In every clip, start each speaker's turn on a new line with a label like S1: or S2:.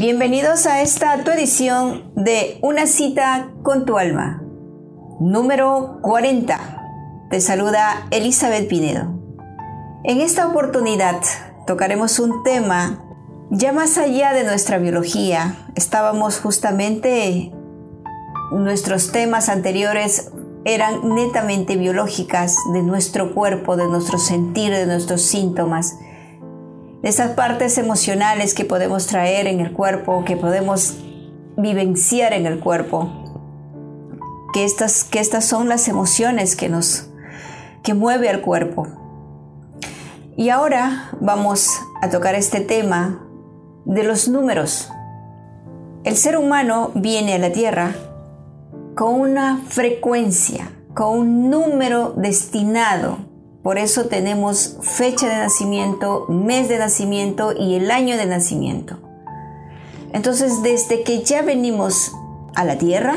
S1: Bienvenidos a esta tu edición de Una cita con tu alma, número 40. Te saluda Elizabeth Pinedo. En esta oportunidad tocaremos un tema ya más allá de nuestra biología. Estábamos justamente, nuestros temas anteriores eran netamente biológicas de nuestro cuerpo, de nuestro sentir, de nuestros síntomas de esas partes emocionales que podemos traer en el cuerpo, que podemos vivenciar en el cuerpo, que estas, que estas son las emociones que nos que mueve al cuerpo. Y ahora vamos a tocar este tema de los números. El ser humano viene a la Tierra con una frecuencia, con un número destinado por eso tenemos fecha de nacimiento, mes de nacimiento y el año de nacimiento. Entonces, desde que ya venimos a la tierra,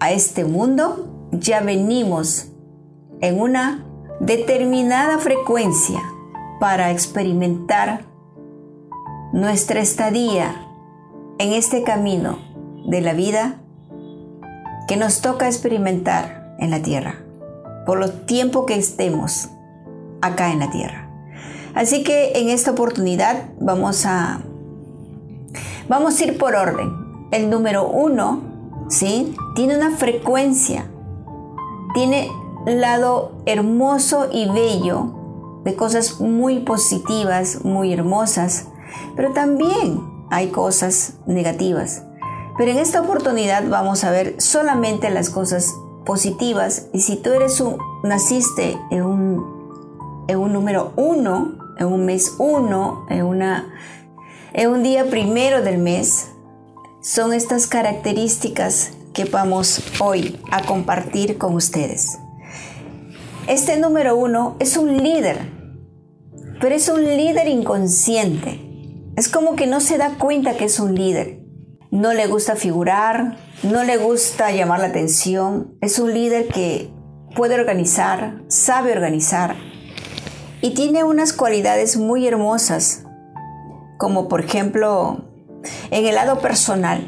S1: a este mundo, ya venimos en una determinada frecuencia para experimentar nuestra estadía en este camino de la vida que nos toca experimentar en la tierra, por los tiempo que estemos acá en la tierra. Así que en esta oportunidad vamos a, vamos a ir por orden. El número uno, ¿sí? Tiene una frecuencia, tiene lado hermoso y bello de cosas muy positivas, muy hermosas, pero también hay cosas negativas. Pero en esta oportunidad vamos a ver solamente las cosas positivas y si tú eres un, naciste en un en un número uno, en un mes uno, en, una, en un día primero del mes, son estas características que vamos hoy a compartir con ustedes. Este número uno es un líder, pero es un líder inconsciente. Es como que no se da cuenta que es un líder. No le gusta figurar, no le gusta llamar la atención. Es un líder que puede organizar, sabe organizar, y tiene unas cualidades muy hermosas, como por ejemplo en el lado personal.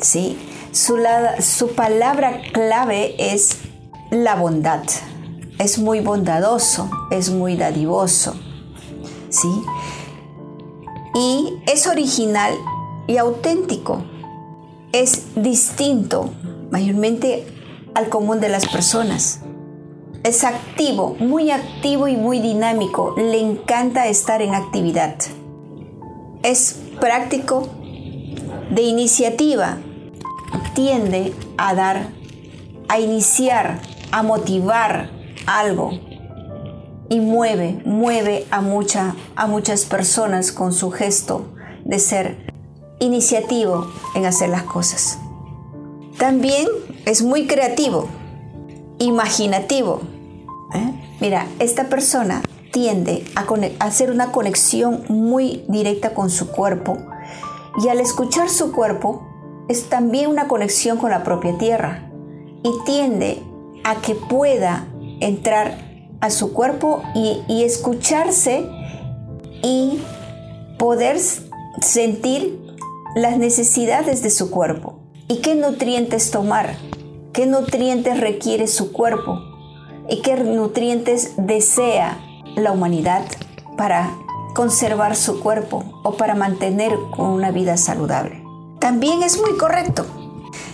S1: ¿sí? Su, su palabra clave es la bondad. Es muy bondadoso, es muy dadivoso. ¿sí? Y es original y auténtico. Es distinto mayormente al común de las personas. Es activo, muy activo y muy dinámico. Le encanta estar en actividad. Es práctico, de iniciativa. Tiende a dar, a iniciar, a motivar algo. Y mueve, mueve a, mucha, a muchas personas con su gesto de ser iniciativo en hacer las cosas. También es muy creativo, imaginativo, ¿Eh? Mira, esta persona tiende a, hacer una conexión muy directa con su cuerpo y al escuchar su cuerpo es también una conexión con la propia tierra y tiende a que pueda entrar a su cuerpo y, y escucharse y poder sentir las necesidades de su cuerpo. Y qué nutrientes tomar, qué nutrientes requiere su cuerpo y qué nutrientes desea la humanidad para conservar su cuerpo o para mantener una vida saludable. También es muy correcto,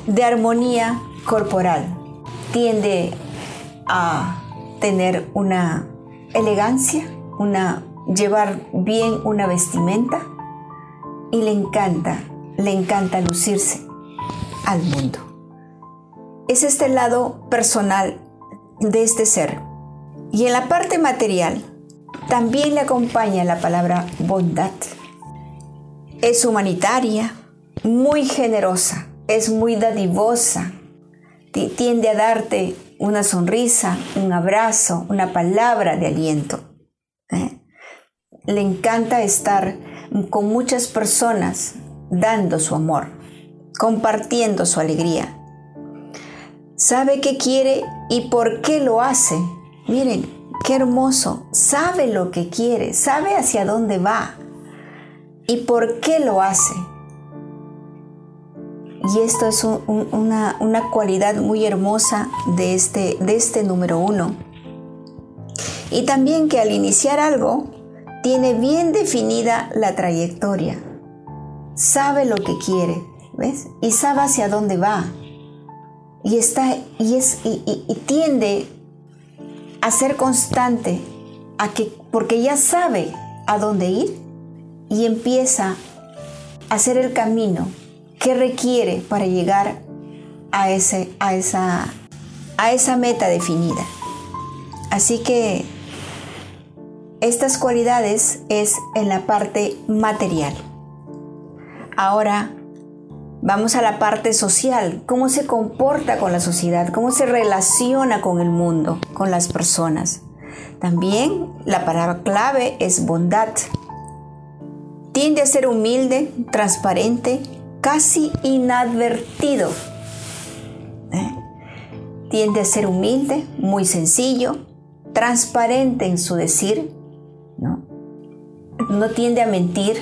S1: de armonía corporal. Tiende a tener una elegancia, una llevar bien una vestimenta y le encanta, le encanta lucirse al mundo. Es este lado personal de este ser. Y en la parte material también le acompaña la palabra bondad. Es humanitaria, muy generosa, es muy dadivosa, tiende a darte una sonrisa, un abrazo, una palabra de aliento. ¿eh? Le encanta estar con muchas personas dando su amor, compartiendo su alegría sabe qué quiere y por qué lo hace. Miren, qué hermoso. Sabe lo que quiere, sabe hacia dónde va y por qué lo hace. Y esto es una, una, cualidad muy hermosa de este, de este número uno. Y también que al iniciar algo, tiene bien definida la trayectoria. Sabe lo que quiere, ¿ves? Y sabe hacia dónde va. Y está, y es, y tiende a ser constante, a que, porque ya sabe a dónde ir y empieza a hacer el camino que requiere para llegar a, ese, a, esa, a esa meta definida. Así que estas cualidades es en la parte material. Ahora vamos a la parte social, cómo se comporta con la sociedad, cómo se relaciona con el mundo, con las personas. También la palabra clave es bondad. Tiende a ser humilde, transparente, casi inadvertido. ¿Eh? Tiende a ser humilde, muy sencillo, transparente en su decir, ¿no? no tiende a mentir,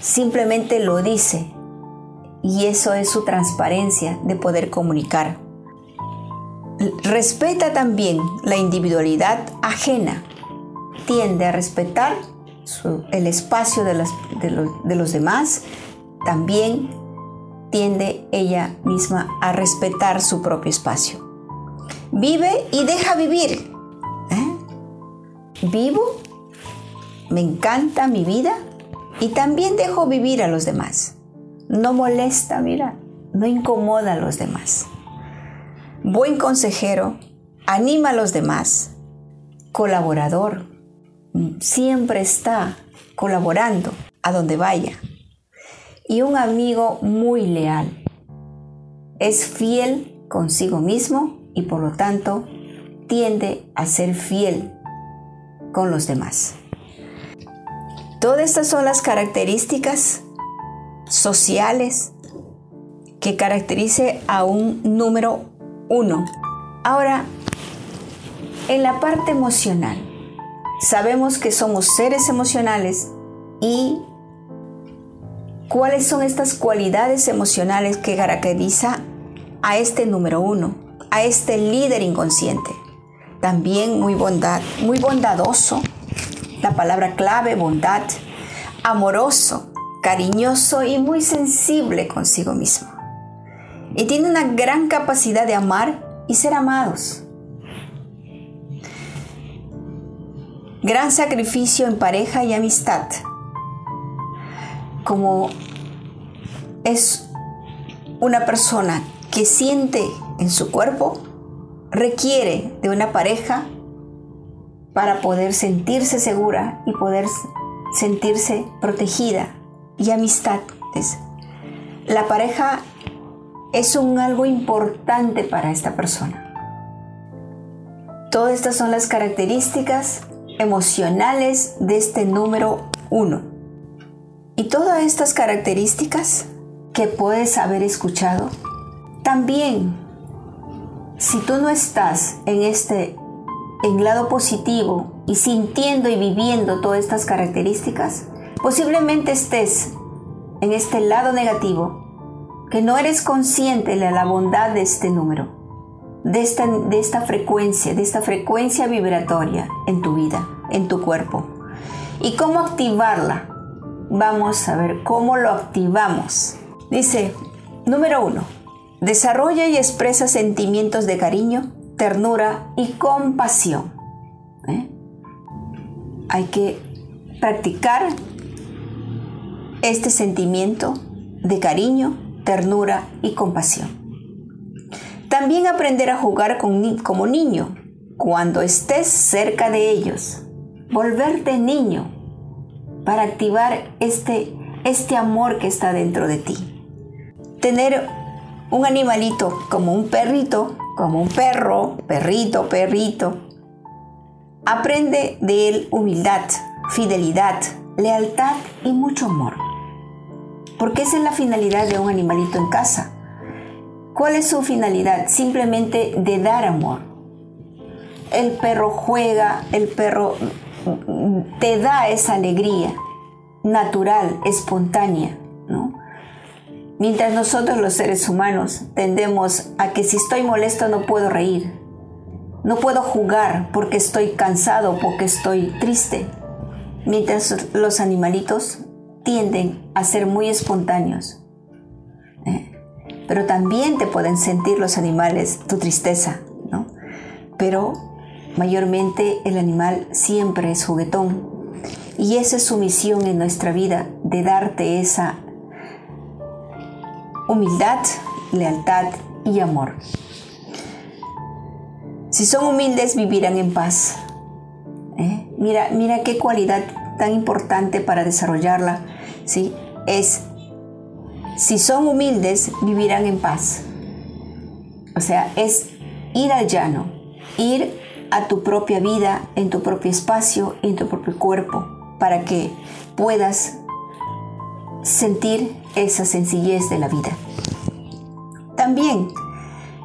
S1: simplemente lo dice. Y eso es su transparencia de poder comunicar. Respeta también la individualidad ajena. Tiende a respetar el espacio de, los demás. También tiende ella misma a respetar su propio espacio. Vive y deja vivir. ¿eh? Vivo, me encanta mi vida y también dejo vivir a los demás. No molesta, mira, no incomoda a los demás. Buen consejero, anima a los demás. Colaborador, siempre está colaborando a donde vaya y un amigo muy leal. Es fiel consigo mismo y por lo tanto tiende a ser fiel con los demás. Todas estas son las características sociales que caracterice a un número uno. Ahora, en la parte emocional, sabemos que somos seres emocionales y ¿Cuáles son estas cualidades emocionales que caracteriza a este número uno, a este líder inconsciente? También muy bondad, muy bondadoso, la palabra clave, bondad, amoroso, cariñoso y muy sensible consigo mismo. Y tiene una gran capacidad de amar y ser amados. Gran sacrificio en pareja y amistad como es una persona que siente en su cuerpo, requiere de una pareja para poder sentirse segura y poder sentirse protegida y amistad. La pareja es un algo importante para esta persona. Todas estas son las características emocionales de este número uno. Y todas estas características que puedes haber escuchado, también, si tú no estás en este en lado positivo y sintiendo y viviendo todas estas características, posiblemente estés en este lado negativo, que no eres consciente de la bondad de este número, de esta, de esta frecuencia, de esta frecuencia vibratoria en tu vida, en tu cuerpo, y cómo activarla Vamos a ver cómo lo activamos. Dice, número uno, desarrolla y expresa sentimientos de cariño, ternura y compasión. ¿eh? Hay que practicar este sentimiento de cariño, ternura y compasión. También aprender a jugar como niño cuando estés cerca de ellos. Volverte niño para activar este, este amor que está dentro de ti. Tener un animalito como un perrito, como un perro, perrito, perrito. Aprende de él humildad, fidelidad, lealtad y mucho amor. Porque esa es la finalidad de un animalito en casa. ¿Cuál es su finalidad? Simplemente de dar amor. El perro juega, el perro te da esa alegría natural, espontánea, ¿no? Mientras nosotros los seres humanos tendemos a que si estoy molesto no puedo reír, no puedo jugar porque estoy cansado, porque estoy triste. Mientras los animalitos tienden a ser muy espontáneos. ¿eh? Pero también te pueden sentir los animales tu tristeza, ¿no? Pero mayormente el animal siempre es juguetón. Y esa es su misión en nuestra vida, de darte esa humildad, lealtad y amor. Si son humildes, vivirán en paz. ¿eh? Mira, mira qué cualidad tan importante para desarrollarla, ¿sí? Es, si son humildes, vivirán en paz. O sea, es ir al llano, ir a tu propia vida, en tu propio espacio, en tu propio cuerpo, para que puedas sentir esa sencillez de la vida. También,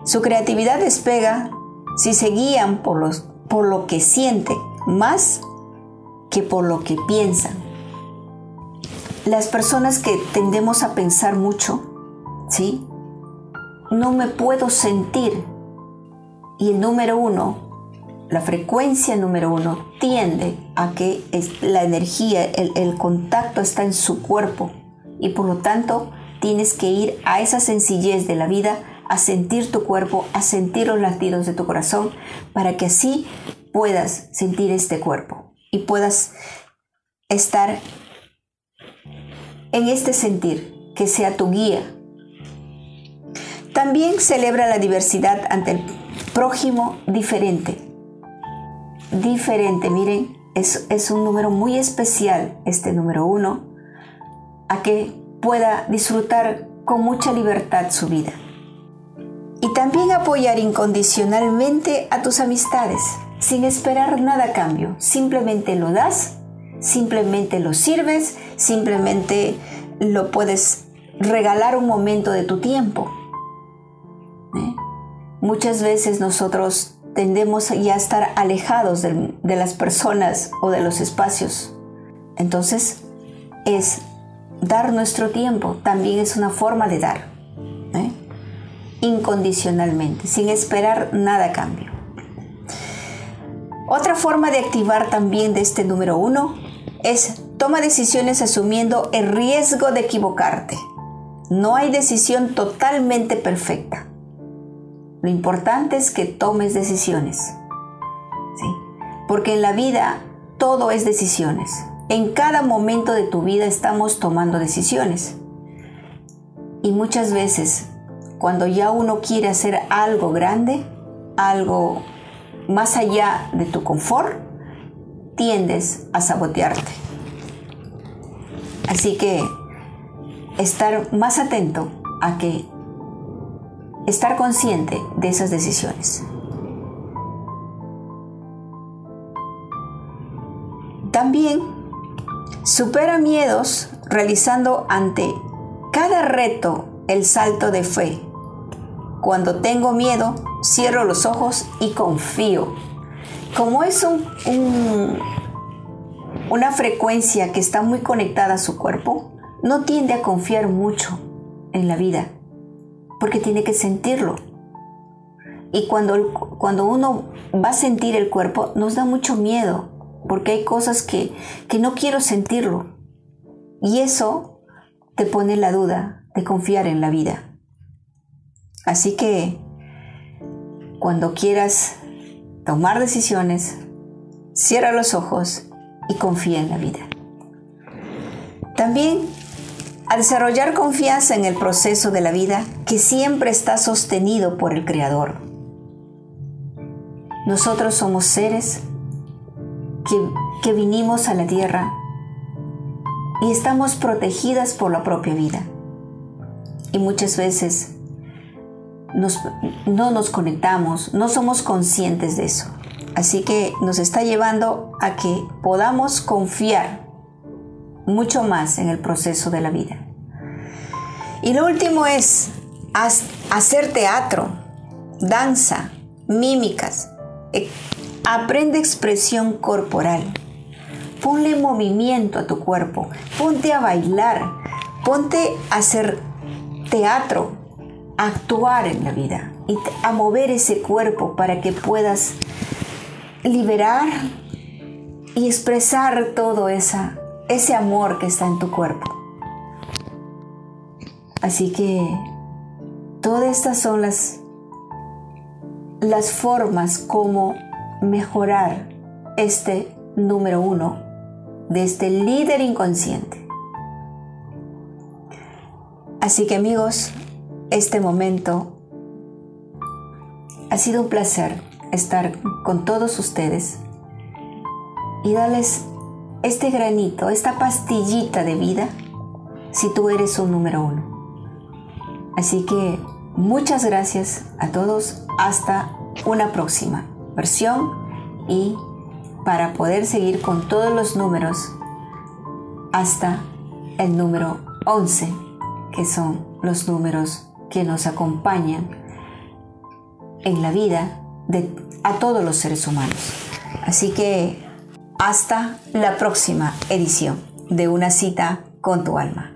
S1: su creatividad despega si se guían por, los, por lo que sienten más que por lo que piensan. Las personas que tendemos a pensar mucho, ¿sí? No me puedo sentir. Y el número uno, la frecuencia número uno, tiende a que la energía, el, el contacto está en su cuerpo y por lo tanto tienes que ir a esa sencillez de la vida, a sentir tu cuerpo, a sentir los latidos de tu corazón, para que así puedas sentir este cuerpo y puedas estar en este sentir, que sea tu guía. También celebra la diversidad ante el prójimo diferente. Diferente, miren, es, es un número muy especial, este número uno, a que pueda disfrutar con mucha libertad su vida. Y también apoyar incondicionalmente a tus amistades, sin esperar nada a cambio. Simplemente lo das, simplemente lo sirves, simplemente lo puedes regalar un momento de tu tiempo. ¿Eh? Muchas veces nosotros tendemos ya a estar alejados de, las personas o de los espacios. Entonces es dar nuestro tiempo también es una forma de dar, ¿eh? incondicionalmente, sin esperar nada a cambio. Otra forma de activar también de este número uno es toma decisiones asumiendo el riesgo de equivocarte. No hay decisión totalmente perfecta. Lo importante es que tomes decisiones. ¿sí? Porque en la vida todo es decisiones. En cada momento de tu vida estamos tomando decisiones. Y muchas veces, cuando ya uno quiere hacer algo grande, algo más allá de tu confort, tiendes a sabotearte. Así que estar más atento a que estar consciente de esas decisiones. También Supera miedos realizando ante cada reto el salto de fe. Cuando tengo miedo, cierro los ojos y confío. Como es un, una frecuencia que está muy conectada a su cuerpo, no tiende a confiar mucho en la vida, porque tiene que sentirlo. Y cuando, cuando uno va a sentir el cuerpo, nos da mucho miedo porque hay cosas que, no quiero sentirlo. Y eso te pone la duda de confiar en la vida. Así que cuando quieras tomar decisiones, cierra los ojos y confía en la vida. También a desarrollar confianza en el proceso de la vida que siempre está sostenido por el Creador. Nosotros somos seres que, vinimos a la tierra y estamos protegidas por la propia vida. Y muchas veces no nos conectamos, no somos conscientes de eso. Así que nos está llevando a que podamos confiar mucho más en el proceso de la vida. Y lo último es hacer teatro, danza, mímicas, Aprende expresión corporal. Ponle movimiento a tu cuerpo. Ponte a bailar. Ponte a hacer teatro, actuar en la vida y a mover ese cuerpo para que puedas liberar y expresar todo esa, ese amor que está en tu cuerpo. Así que todas estas son las, las formas como mejorar este número uno de este líder inconsciente. Así que amigos, este momento ha sido un placer estar con todos ustedes y darles este granito, esta pastillita de vida si tú eres un número uno. Así que muchas gracias a todos. Hasta una próxima versión y para poder seguir con todos los números hasta el número 11, que son los números que nos acompañan en la vida de a todos los seres humanos. Así que hasta la próxima edición de Una cita con tu alma.